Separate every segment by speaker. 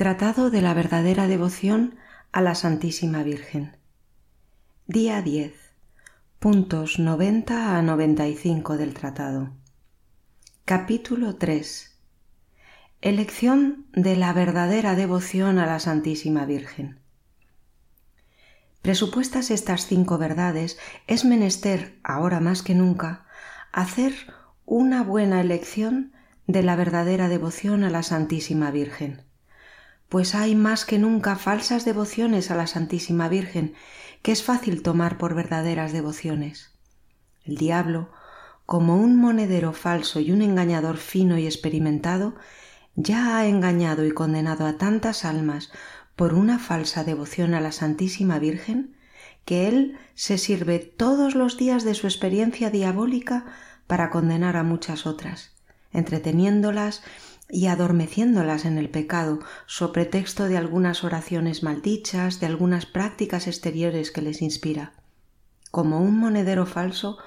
Speaker 1: Tratado de la verdadera devoción a la Santísima Virgen. Día 10. Puntos 90 a 95 del tratado. Capítulo 3. Elección de la verdadera devoción a la Santísima Virgen. Presupuestas estas cinco verdades, es menester, ahora más que nunca, hacer una buena elección de la verdadera devoción a la Santísima Virgen pues hay más que nunca falsas devociones a la Santísima Virgen que es fácil tomar por verdaderas devociones. El diablo, como un monedero falso y un engañador fino y experimentado, ya ha engañado y condenado a tantas almas por una falsa devoción a la Santísima Virgen, que él se sirve todos los días de su experiencia diabólica para condenar a muchas otras, entreteniéndolas y adormeciéndolas en el pecado, so pretexto de algunas oraciones maldichas, de algunas prácticas exteriores que les inspira. Como un monedero falso,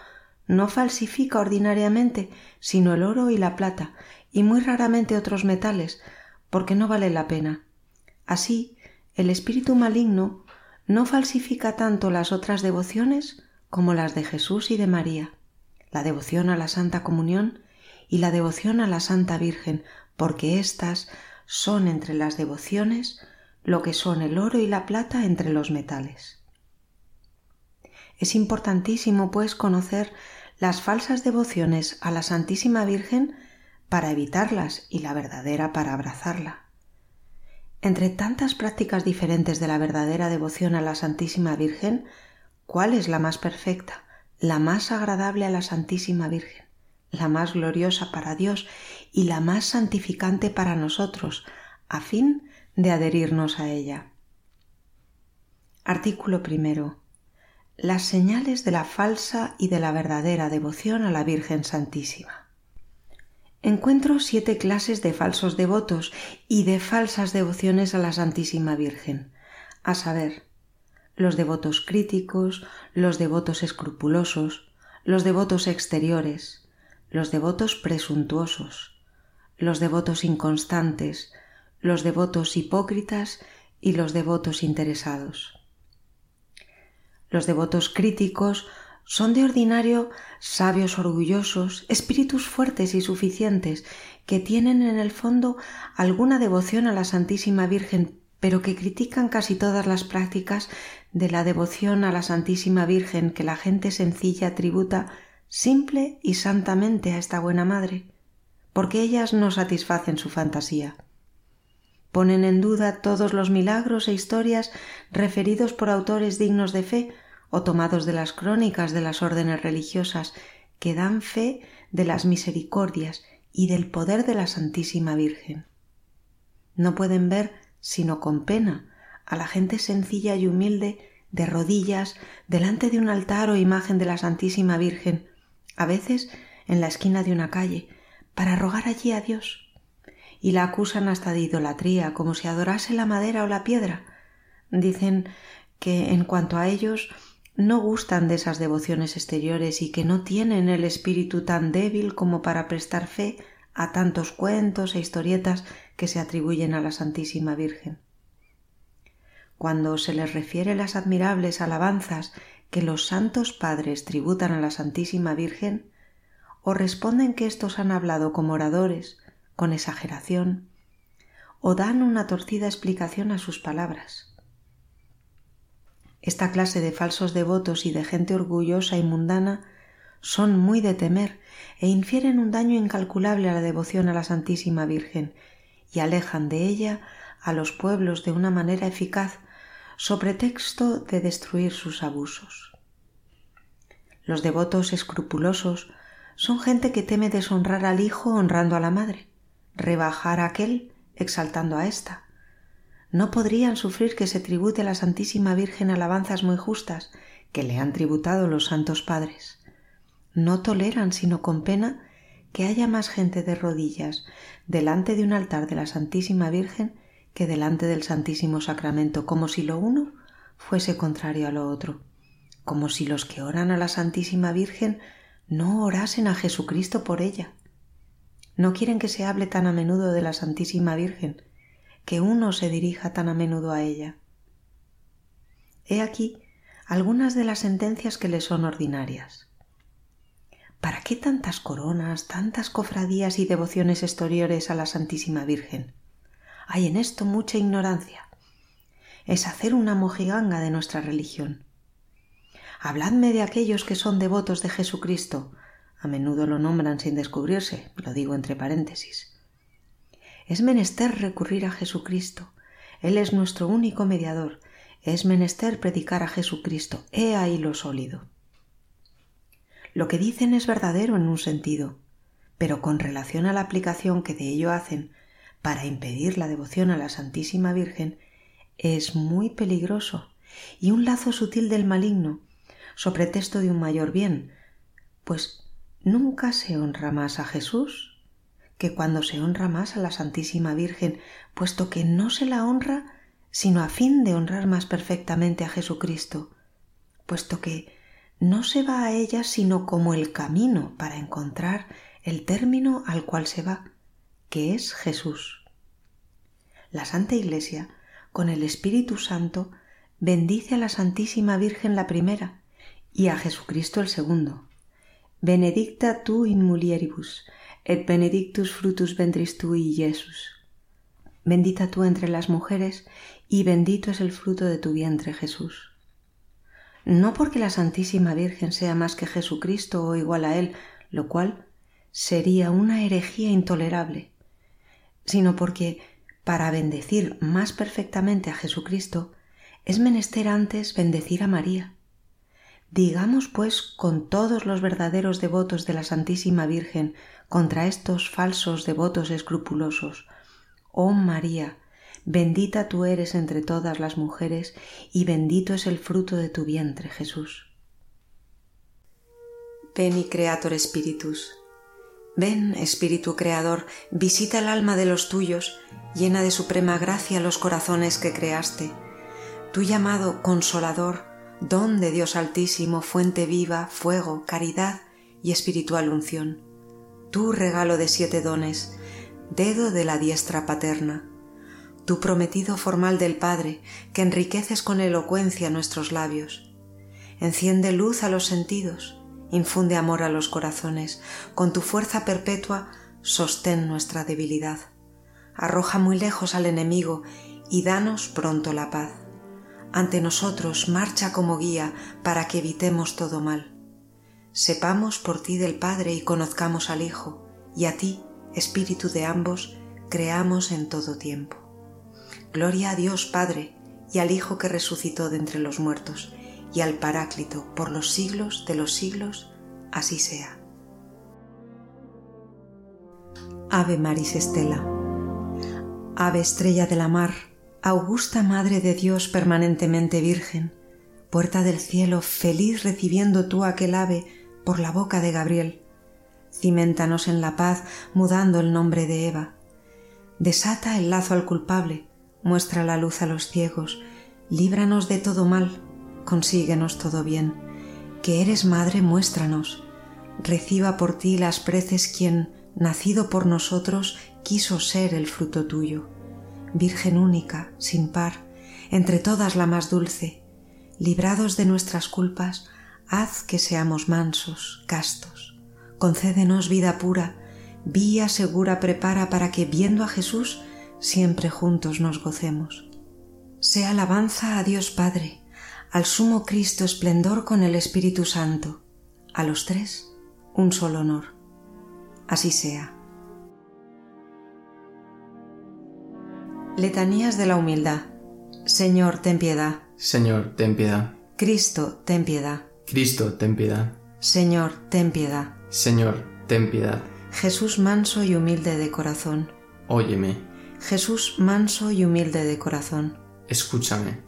Speaker 1: no falsifica ordinariamente sino el oro y la plata, y muy raramente otros metales, porque no vale la pena. Así, el espíritu maligno no falsifica tanto las otras devociones como las de Jesús y de María, la devoción a la Santa Comunión y la devoción a la Santa Virgen, porque éstas son entre las devociones lo que son el oro y la plata entre los metales. Es importantísimo, pues, conocer las falsas devociones a la Santísima Virgen para evitarlas y la verdadera para abrazarla. Entre tantas prácticas diferentes de la verdadera devoción a la Santísima Virgen, ¿cuál es la más perfecta, la más agradable a la Santísima Virgen? la más gloriosa para Dios y la más santificante para nosotros, a fin de adherirnos a ella. Artículo primero. Las señales de la falsa y de la verdadera devoción a la Virgen Santísima. Encuentro siete clases de falsos devotos y de falsas devociones a la Santísima Virgen, a saber, los devotos críticos, los devotos escrupulosos, los devotos exteriores, los devotos presuntuosos, los devotos inconstantes, los devotos hipócritas y los devotos interesados. Los devotos críticos son de ordinario sabios orgullosos, espíritus fuertes y suficientes, que tienen en el fondo alguna devoción a la Santísima Virgen, pero que critican casi todas las prácticas de la devoción a la Santísima Virgen que la gente sencilla tributa simple y santamente a esta buena madre, porque ellas no satisfacen su fantasía. Ponen en duda todos los milagros e historias referidos por autores dignos de fe o tomados de las crónicas de las órdenes religiosas que dan fe de las misericordias y del poder de la Santísima Virgen. No pueden ver, sino con pena, a la gente sencilla y humilde de rodillas delante de un altar o imagen de la Santísima Virgen, a veces en la esquina de una calle, para rogar allí a Dios, y la acusan hasta de idolatría, como si adorase la madera o la piedra. Dicen que en cuanto a ellos no gustan de esas devociones exteriores y que no tienen el espíritu tan débil como para prestar fe a tantos cuentos e historietas que se atribuyen a la Santísima Virgen. Cuando se les refiere las admirables alabanzas que los santos padres tributan a la Santísima Virgen, o responden que éstos han hablado como oradores, con exageración, o dan una torcida explicación a sus palabras. Esta clase de falsos devotos y de gente orgullosa y mundana son muy de temer e infieren un daño incalculable a la devoción a la Santísima Virgen y alejan de ella a los pueblos de una manera eficaz so pretexto de destruir sus abusos. Los devotos escrupulosos son gente que teme deshonrar al hijo honrando a la madre, rebajar a aquel exaltando a ésta. No podrían sufrir que se tribute a la Santísima Virgen alabanzas muy justas que le han tributado los santos padres. No toleran, sino con pena, que haya más gente de rodillas delante de un altar de la Santísima Virgen que delante del Santísimo Sacramento, como si lo uno fuese contrario a lo otro, como si los que oran a la Santísima Virgen no orasen a Jesucristo por ella. No quieren que se hable tan a menudo de la Santísima Virgen, que uno se dirija tan a menudo a ella. He aquí algunas de las sentencias que le son ordinarias. ¿Para qué tantas coronas, tantas cofradías y devociones exteriores a la Santísima Virgen? Hay en esto mucha ignorancia. Es hacer una mojiganga de nuestra religión. Habladme de aquellos que son devotos de Jesucristo. A menudo lo nombran sin descubrirse, lo digo entre paréntesis. Es menester recurrir a Jesucristo. Él es nuestro único mediador. Es menester predicar a Jesucristo. He ahí lo sólido. Lo que dicen es verdadero en un sentido, pero con relación a la aplicación que de ello hacen para impedir la devoción a la Santísima Virgen, es muy peligroso y un lazo sutil del maligno, so pretexto de un mayor bien, pues nunca se honra más a Jesús que cuando se honra más a la Santísima Virgen, puesto que no se la honra sino a fin de honrar más perfectamente a Jesucristo, puesto que no se va a ella sino como el camino para encontrar el término al cual se va, que es Jesús. La Santa Iglesia, con el Espíritu Santo, bendice a la Santísima Virgen la primera y a Jesucristo el segundo. Benedicta tu in mulieribus, et benedictus frutus ventris tui, Jesús. Bendita tú entre las mujeres, y bendito es el fruto de tu vientre, Jesús no porque la Santísima Virgen sea más que Jesucristo o igual a Él, lo cual sería una herejía intolerable, sino porque para bendecir más perfectamente a Jesucristo es menester antes bendecir a María. Digamos pues con todos los verdaderos devotos de la Santísima Virgen contra estos falsos devotos escrupulosos, Oh María, Bendita tú eres entre todas las mujeres y bendito es el fruto de tu vientre, Jesús. Ven y Creator Spiritus. Ven, Espíritu Creador, visita el alma de los tuyos, llena de suprema gracia los corazones que creaste. Tú llamado Consolador, don de Dios Altísimo, fuente viva, fuego, caridad y espiritual unción. Tú regalo de siete dones, dedo de la diestra paterna tu prometido formal del Padre, que enriqueces con elocuencia nuestros labios. Enciende luz a los sentidos, infunde amor a los corazones, con tu fuerza perpetua sostén nuestra debilidad. Arroja muy lejos al enemigo y danos pronto la paz. Ante nosotros marcha como guía para que evitemos todo mal. Sepamos por ti del Padre y conozcamos al Hijo, y a ti, Espíritu de ambos, creamos en todo tiempo. Gloria a Dios Padre, y al Hijo que resucitó de entre los muertos, y al Paráclito por los siglos de los siglos, así sea. Ave Maris Estela. Ave estrella de la mar, augusta Madre de Dios permanentemente Virgen, puerta del cielo, feliz recibiendo tú aquel ave por la boca de Gabriel. Cimentanos en la paz, mudando el nombre de Eva. Desata el lazo al culpable, muestra la luz a los ciegos, líbranos de todo mal, consíguenos todo bien. Que eres madre, muéstranos. Reciba por ti las preces quien, nacido por nosotros, quiso ser el fruto tuyo. Virgen única, sin par, entre todas la más dulce, librados de nuestras culpas, haz que seamos mansos, castos. Concédenos vida pura, vía segura prepara para que, viendo a Jesús, siempre juntos nos gocemos. Sea alabanza a Dios Padre, al Sumo Cristo esplendor con el Espíritu Santo, a los tres un solo honor. Así sea. Letanías de la Humildad. Señor, ten piedad.
Speaker 2: Señor, ten piedad.
Speaker 1: Cristo, ten piedad.
Speaker 2: Cristo, ten piedad.
Speaker 1: Señor, ten piedad.
Speaker 2: Señor, ten piedad.
Speaker 1: Jesús manso y humilde de corazón.
Speaker 2: Óyeme.
Speaker 1: Jesús manso y humilde de corazón.
Speaker 2: Escúchame.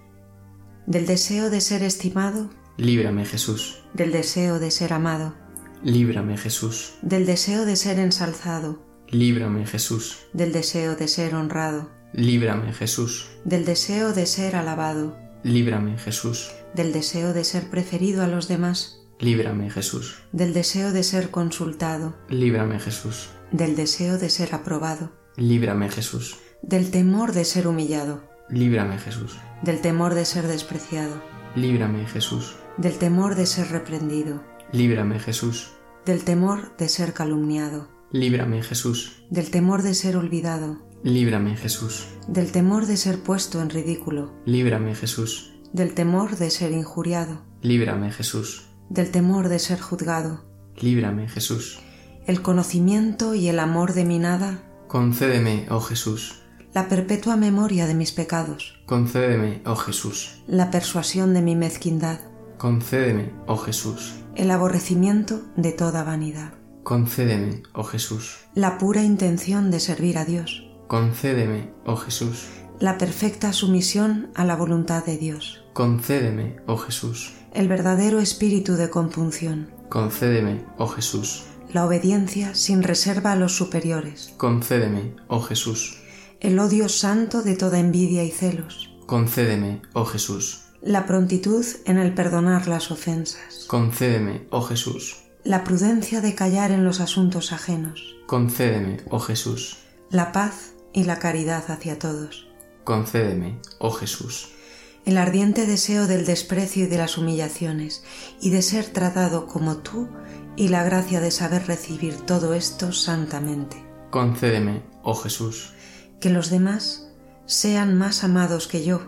Speaker 1: Del deseo de ser estimado.
Speaker 2: Líbrame, Jesús.
Speaker 1: Del deseo de ser amado.
Speaker 2: Líbrame, Jesús.
Speaker 1: Del deseo de ser ensalzado.
Speaker 2: Líbrame, Jesús.
Speaker 1: Del deseo de ser honrado.
Speaker 2: Líbrame, Jesús.
Speaker 1: Del deseo de ser alabado.
Speaker 2: Líbrame, Jesús.
Speaker 1: Del deseo de ser preferido a los demás.
Speaker 2: Líbrame, Jesús.
Speaker 1: Del deseo de ser consultado.
Speaker 2: Líbrame, Jesús.
Speaker 1: Del deseo de ser aprobado.
Speaker 2: Líbrame, Jesús
Speaker 1: del temor de ser humillado,
Speaker 2: Líbrame, Jesús.
Speaker 1: del temor de ser despreciado,
Speaker 2: Líbrame, Jesús.
Speaker 1: del temor de ser reprendido,
Speaker 2: Líbrame, Jesús.
Speaker 1: del temor de ser calumniado,
Speaker 2: Líbrame, Jesús.
Speaker 1: del temor de ser olvidado,
Speaker 2: Líbrame, Jesús.
Speaker 1: del temor de ser puesto en ridículo,
Speaker 2: Líbrame, Jesús.
Speaker 1: del temor de ser injuriado,
Speaker 2: Líbrame, Jesús.
Speaker 1: del temor de ser juzgado,
Speaker 2: Líbrame, Jesús.
Speaker 1: el conocimiento y el amor de mi nada,
Speaker 2: Concédeme, oh Jesús.
Speaker 1: la perpetua memoria de mis pecados,
Speaker 2: Concédeme, oh Jesús.
Speaker 1: la persuasión de mi mezquindad,
Speaker 2: Concédeme, oh Jesús.
Speaker 1: el aborrecimiento de toda vanidad,
Speaker 2: Concédeme, oh Jesús.
Speaker 1: la pura intención de servir a Dios,
Speaker 2: Concédeme, oh Jesús.
Speaker 1: la perfecta sumisión a la voluntad de Dios,
Speaker 2: Concédeme, oh Jesús.
Speaker 1: el verdadero espíritu de compunción,
Speaker 2: Concédeme, oh Jesús.
Speaker 1: la obediencia sin reserva a los superiores,
Speaker 2: Concédeme, oh Jesús.
Speaker 1: el odio santo de toda envidia y celos,
Speaker 2: Concédeme, oh Jesús.
Speaker 1: la prontitud en el perdonar las ofensas,
Speaker 2: Concédeme, oh Jesús.
Speaker 1: la prudencia de callar en los asuntos ajenos,
Speaker 2: Concédeme, oh Jesús.
Speaker 1: la paz y la caridad hacia todos,
Speaker 2: Concédeme, oh Jesús.
Speaker 1: el ardiente deseo del desprecio y de las humillaciones, y de ser tratado como tú, y la gracia de saber recibir todo esto santamente.
Speaker 2: Concédeme, oh Jesús.
Speaker 1: Que los demás sean más amados que yo,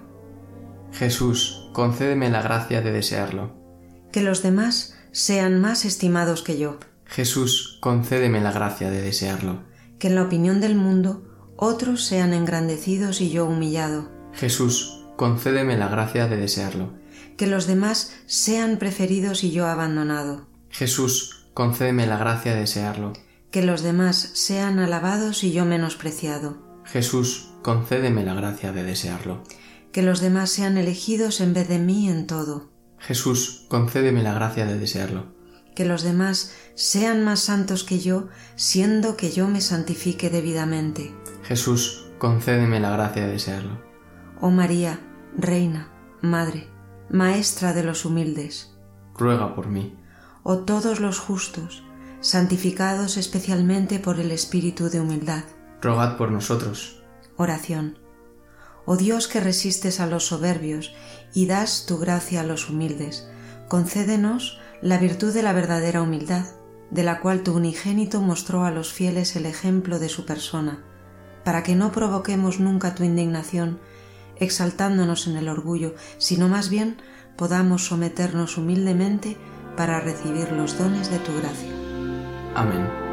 Speaker 2: Jesús, concédeme la gracia de desearlo.
Speaker 1: que los demás sean más estimados que yo,
Speaker 2: Jesús, concédeme la gracia de desearlo.
Speaker 1: que en la opinión del mundo otros sean engrandecidos y yo humillado,
Speaker 2: Jesús, concédeme la gracia de desearlo.
Speaker 1: que los demás sean preferidos y yo abandonado,
Speaker 2: Jesús, concédeme la gracia de desearlo.
Speaker 1: que los demás sean alabados y yo menospreciado,
Speaker 2: Jesús, concédeme la gracia de desearlo.
Speaker 1: que los demás sean elegidos en vez de mí en todo,
Speaker 2: Jesús, concédeme la gracia de desearlo.
Speaker 1: Que los demás sean más santos que yo, siendo que yo me santifique debidamente.
Speaker 2: Jesús, concédeme la gracia de desearlo.
Speaker 1: Oh María, Reina, Madre, Maestra de los humildes,
Speaker 2: Ruega por mí.
Speaker 1: oh todos los justos, santificados especialmente por el Espíritu de humildad.
Speaker 2: Rogad por nosotros.
Speaker 1: Oración. Oh Dios que resistes a los soberbios y das tu gracia a los humildes, concédenos la virtud de la verdadera humildad, de la cual tu unigénito mostró a los fieles el ejemplo de su persona, para que no provoquemos nunca tu indignación, exaltándonos en el orgullo, sino más bien podamos someternos humildemente para recibir los dones de tu gracia.
Speaker 2: Amén.